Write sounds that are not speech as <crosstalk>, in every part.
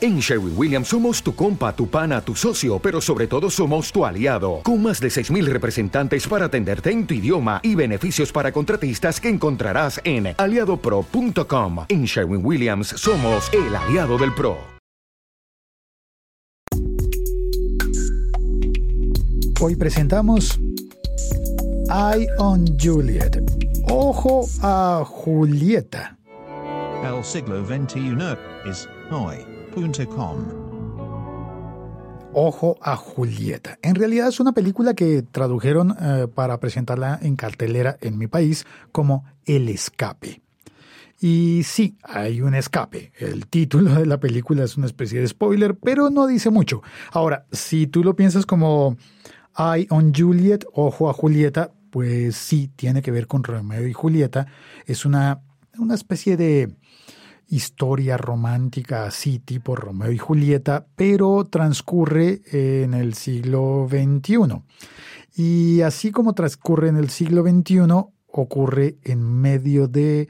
En Sherwin Williams somos tu compa, tu pana, tu socio, pero sobre todo somos tu aliado, con más de 6.000 representantes para atenderte en tu idioma y beneficios para contratistas que encontrarás en aliadopro.com. En Sherwin Williams somos el aliado del PRO. Hoy presentamos Eye on Juliet. Ojo a Julieta. El siglo XXI es hoy.com. Ojo a Julieta. En realidad es una película que tradujeron eh, para presentarla en cartelera en mi país como El Escape. Y sí, hay un escape. El título de la película es una especie de spoiler, pero no dice mucho. Ahora, si tú lo piensas como Eye on Juliet, ojo a Julieta, pues sí, tiene que ver con Romeo y Julieta. Es una, una especie de historia romántica así, tipo Romeo y Julieta, pero transcurre en el siglo XXI. Y así como transcurre en el siglo XXI, ocurre en medio de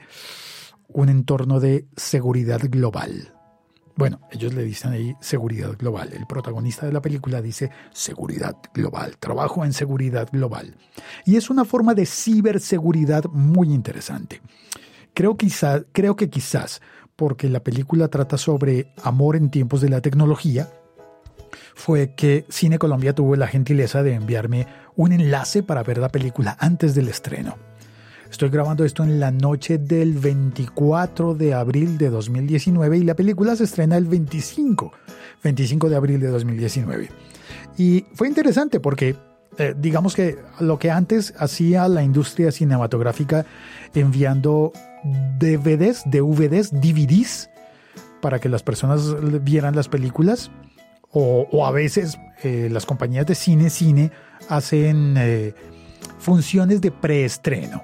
un entorno de seguridad global. Bueno, ellos le dicen ahí seguridad global. El protagonista de la película dice seguridad global, trabajo en seguridad global. Y es una forma de ciberseguridad muy interesante. Creo, creo que quizás porque la película trata sobre amor en tiempos de la tecnología, fue que Cine Colombia tuvo la gentileza de enviarme un enlace para ver la película antes del estreno. Estoy grabando esto en la noche del 24 de abril de 2019 y la película se estrena el 25, 25 de abril de 2019. Y fue interesante porque eh, digamos que lo que antes hacía la industria cinematográfica enviando DVDs, DVDs, DVDs para que las personas vieran las películas o, a veces eh, las compañías de cine, cine hacen eh, funciones de preestreno.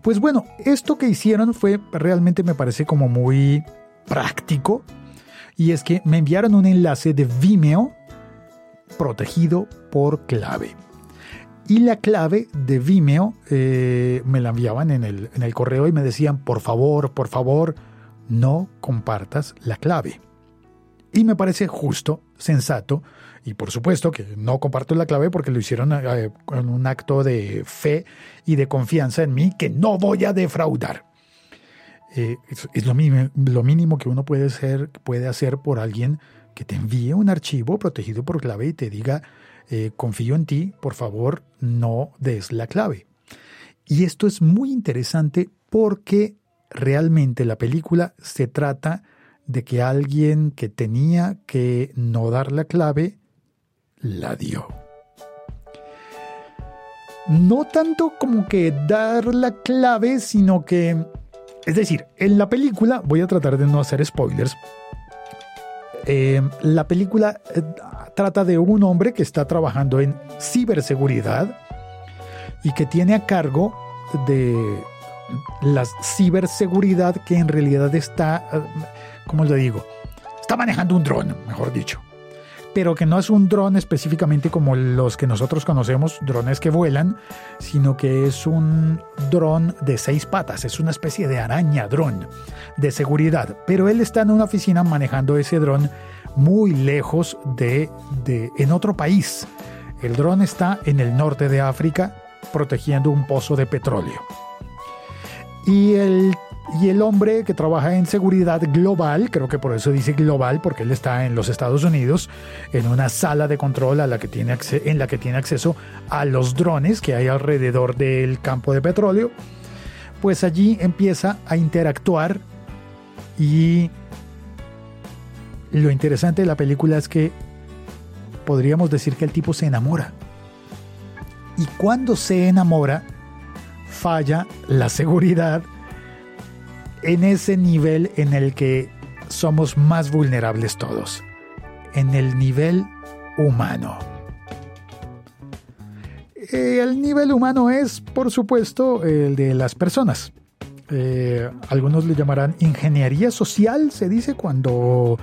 Pues bueno, esto que hicieron fue realmente me parece como muy práctico y es que me enviaron un enlace de Vimeo protegido por clave. Y la clave de Vimeo eh, me la enviaban en el, en el correo y me decían, por favor, por favor, no compartas la clave. Y me parece justo, sensato, y por supuesto que no comparto la clave porque lo hicieron eh, con un acto de fe y de confianza en mí que no voy a defraudar. Eh, es, es lo, mínimo, lo, mínimo, que uno puede, ser, puede hacer por alguien que te envíe un archivo protegido por clave y te diga, eh, confío en ti, por favor, no des la clave. Y esto es muy interesante porque realmente la película se trata de que alguien que tenía que no dar la clave, la dio. No tanto como que dar la clave, sino que, es decir, en la película, voy a tratar de no hacer spoilers, eh, la película eh, trata de un hombre que está trabajando en ciberseguridad y que tiene a cargo de la ciberseguridad que en realidad está, eh, ¿cómo le digo? Está manejando un dron, mejor dicho. Pero que no es un dron específicamente como los que nosotros conocemos, drones que vuelan, sino que es un dron de seis patas, es una especie de araña dron de seguridad. Pero él está en una oficina manejando ese dron muy lejos de, de en otro país. El dron está en el norte de África protegiendo un pozo de petróleo. Y el, y el hombre que trabaja en seguridad global, creo que por eso dice global, porque él está en los Estados Unidos, en una sala de control a la que tiene en la que tiene acceso a los drones que hay alrededor del campo de petróleo, pues allí empieza a interactuar y lo interesante de la película es que podríamos decir que el tipo se enamora. Y cuando se enamora, falla la seguridad en ese nivel en el que somos más vulnerables todos, en el nivel humano. El nivel humano es, por supuesto, el de las personas. Eh, algunos le llamarán ingeniería social, se dice, cuando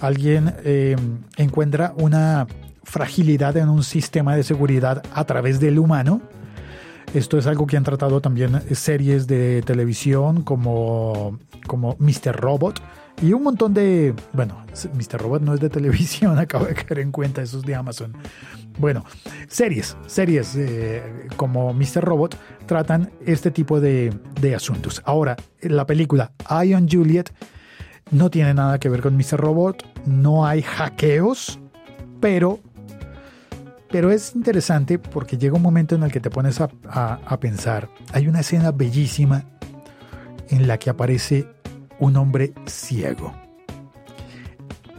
alguien eh, encuentra una fragilidad en un sistema de seguridad a través del humano. Esto es algo que han tratado también series de televisión como, como Mr. Robot y un montón de... Bueno, Mr. Robot no es de televisión, <laughs> acabo de caer en cuenta, esos de Amazon. Bueno, series, series eh, como Mr. Robot tratan este tipo de, de asuntos. Ahora, la película Ion Juliet no tiene nada que ver con Mr. Robot, no hay hackeos, pero pero es interesante porque llega un momento en el que te pones a, pensar. Hay una escena bellísima en la que aparece un hombre ciego.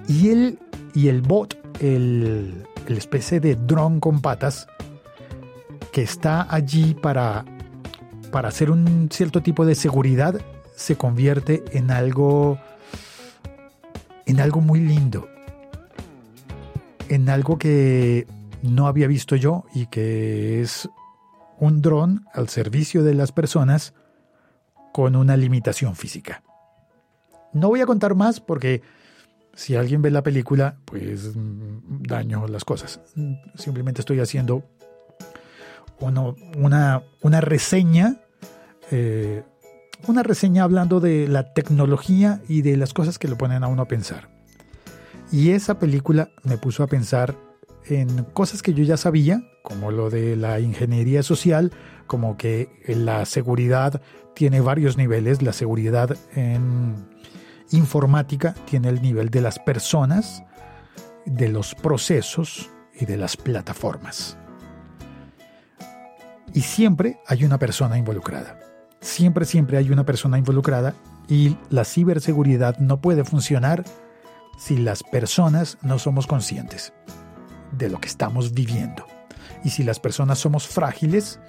Y él y el bot, el, el especie de dron con patas, que está allí para, para hacer un cierto tipo de seguridad, se convierte en algo, en algo muy lindo. En algo que no había visto yo y que es un dron al servicio de las personas con una limitación física. No voy a contar más porque si alguien ve la película, pues mm, daño las cosas. Simplemente estoy haciendo una, una, reseña, eh, una reseña hablando de la tecnología y de las cosas que lo ponen a uno a pensar. Y esa película me puso a pensar en cosas que yo ya sabía, como lo de la ingeniería social, como que la seguridad tiene varios niveles, la seguridad en informática tiene el nivel de las personas, de los procesos y de las plataformas. Y siempre hay una persona involucrada. Siempre, siempre hay una persona involucrada y la ciberseguridad no puede funcionar si las personas no somos conscientes de lo que estamos viviendo. Y si las personas somos frágiles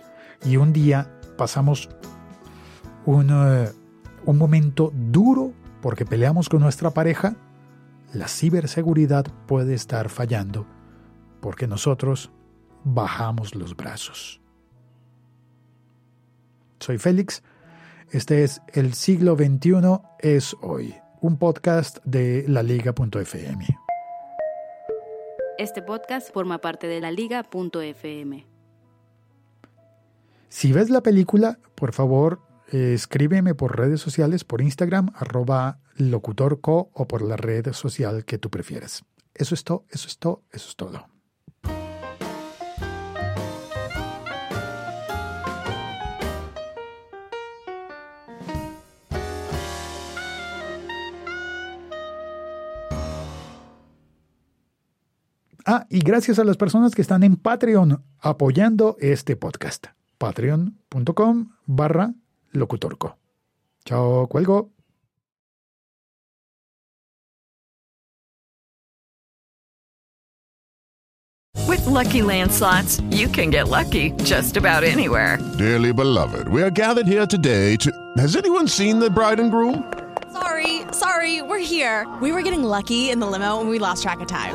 y un día pasamos un, eh, un momento duro porque peleamos con nuestra pareja, la ciberseguridad puede estar fallando porque nosotros bajamos los brazos. Soy Félix, este es El siglo XXI es hoy, un podcast de la liga.fm. Este podcast forma parte de la liga.fm. Si ves la película, por favor, escríbeme por redes sociales, por Instagram, arroba locutorco o por la red social que tú prefieras. Eso es todo, eso es todo, eso es todo. Ah, y gracias a las personas que están en Patreon apoyando este podcast. Patreon.com barra locutorco. Chao, cuelgo. With lucky landslots, you can get lucky just about anywhere. Dearly beloved, we are gathered here today to. Has anyone seen the bride and groom? Sorry, sorry, we're here. We were getting lucky in the limo and we lost track of time.